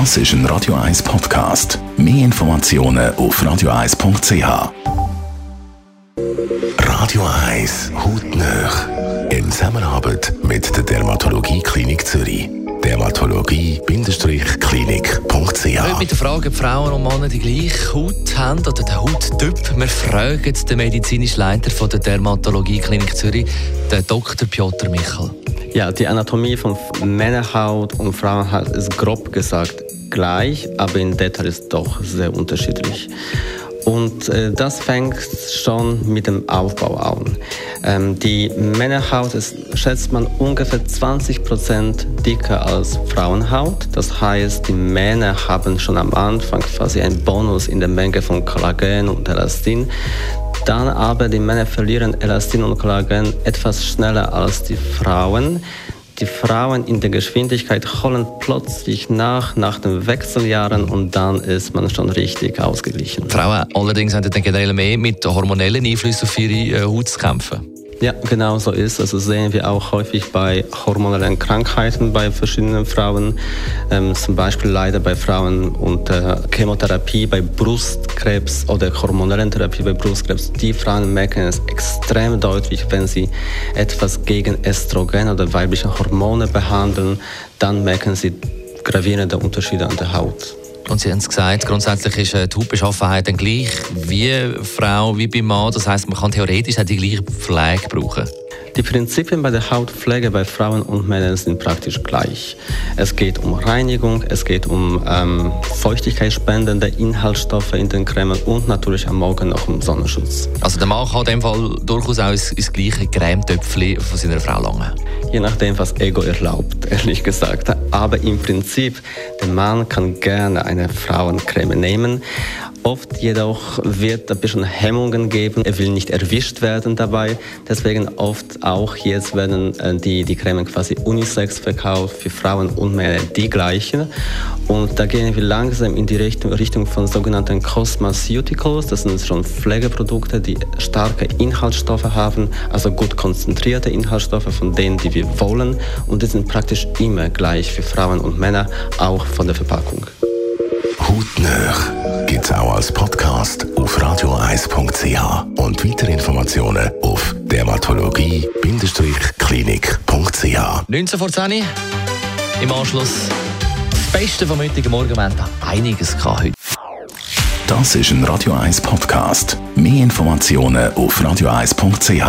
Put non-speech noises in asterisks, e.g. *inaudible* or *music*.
Das ist ein Radio 1 Podcast. Mehr Informationen auf radio1.ch. Radio 1 Hautnöch. In Zusammenarbeit mit der Dermatologie Klinik Zürich. Dermatologie-klinik.ch Heute mit der Frage, ob Frauen und Männer die gleiche Haut haben oder den Hauttyp. Wir fragen den medizinischen Leiter von der Dermatologie Klinik Zürich, den Dr. Piotr Michel. Ja, die Anatomie von Männerhaut und Frauenhaut ist grob gesagt gleich, aber in Detail ist doch sehr unterschiedlich. Und äh, das fängt schon mit dem Aufbau an. Ähm, die Männerhaut ist, schätzt man, ungefähr 20% dicker als Frauenhaut. Das heißt, die Männer haben schon am Anfang quasi einen Bonus in der Menge von Kollagen und Elastin. Dann aber die Männer verlieren Elastin und Kollagen etwas schneller als die Frauen. Die Frauen in der Geschwindigkeit holen plötzlich nach, nach den Wechseljahren und dann ist man schon richtig ausgeglichen. Frauen allerdings haben dann generell mehr mit hormonellen Einflüssen auf ihre äh, Haut zu kämpfen. Ja, genau so ist. Also sehen wir auch häufig bei hormonellen Krankheiten bei verschiedenen Frauen, ähm, zum Beispiel leider bei Frauen unter Chemotherapie bei Brustkrebs oder hormonellen Therapie bei Brustkrebs. Die Frauen merken es extrem deutlich, wenn sie etwas gegen Estrogen oder weibliche Hormone behandeln, dann merken sie gravierende Unterschiede an der Haut. Und Sie haben es gesagt, grundsätzlich ist äh, die Hautbeschaffenheit dann gleich wie Frau, wie beim Mann. Das heißt, man kann theoretisch auch die gleiche Pflege brauchen. Die Prinzipien bei der Hautpflege bei Frauen und Männern sind praktisch gleich. Es geht um Reinigung, es geht um ähm, feuchtigkeitsspendende Inhaltsstoffe in den Cremen und natürlich am Morgen noch um Sonnenschutz. Also der Mann kann in dem Fall durchaus auch ins gleiche Cremetöpfchen von seiner Frau langen? Je nachdem, was Ego erlaubt, *laughs* ehrlich gesagt. Aber im Prinzip, der Mann kann gerne eine Frauencreme nehmen Oft jedoch wird ein bisschen Hemmungen geben. Er will nicht erwischt werden dabei. Deswegen oft auch jetzt werden äh, die, die Cremen quasi unisex verkauft, für Frauen und Männer die gleichen. Und da gehen wir langsam in die Richtung, Richtung von sogenannten Cosmeceuticals. Das sind schon Pflegeprodukte, die starke Inhaltsstoffe haben, also gut konzentrierte Inhaltsstoffe von denen, die wir wollen. Und die sind praktisch immer gleich für Frauen und Männer, auch von der Verpackung. Hautnöch gibt's auch als Podcast auf radioeis.ch und weitere Informationen auf dermatologie-klinik.ch. 19 vor 10 im Anschluss. Das Beste vom heutigen Morgen, wir haben einiges heute. Das ist ein Radio 1 Podcast. Mehr Informationen auf radioeis.ch.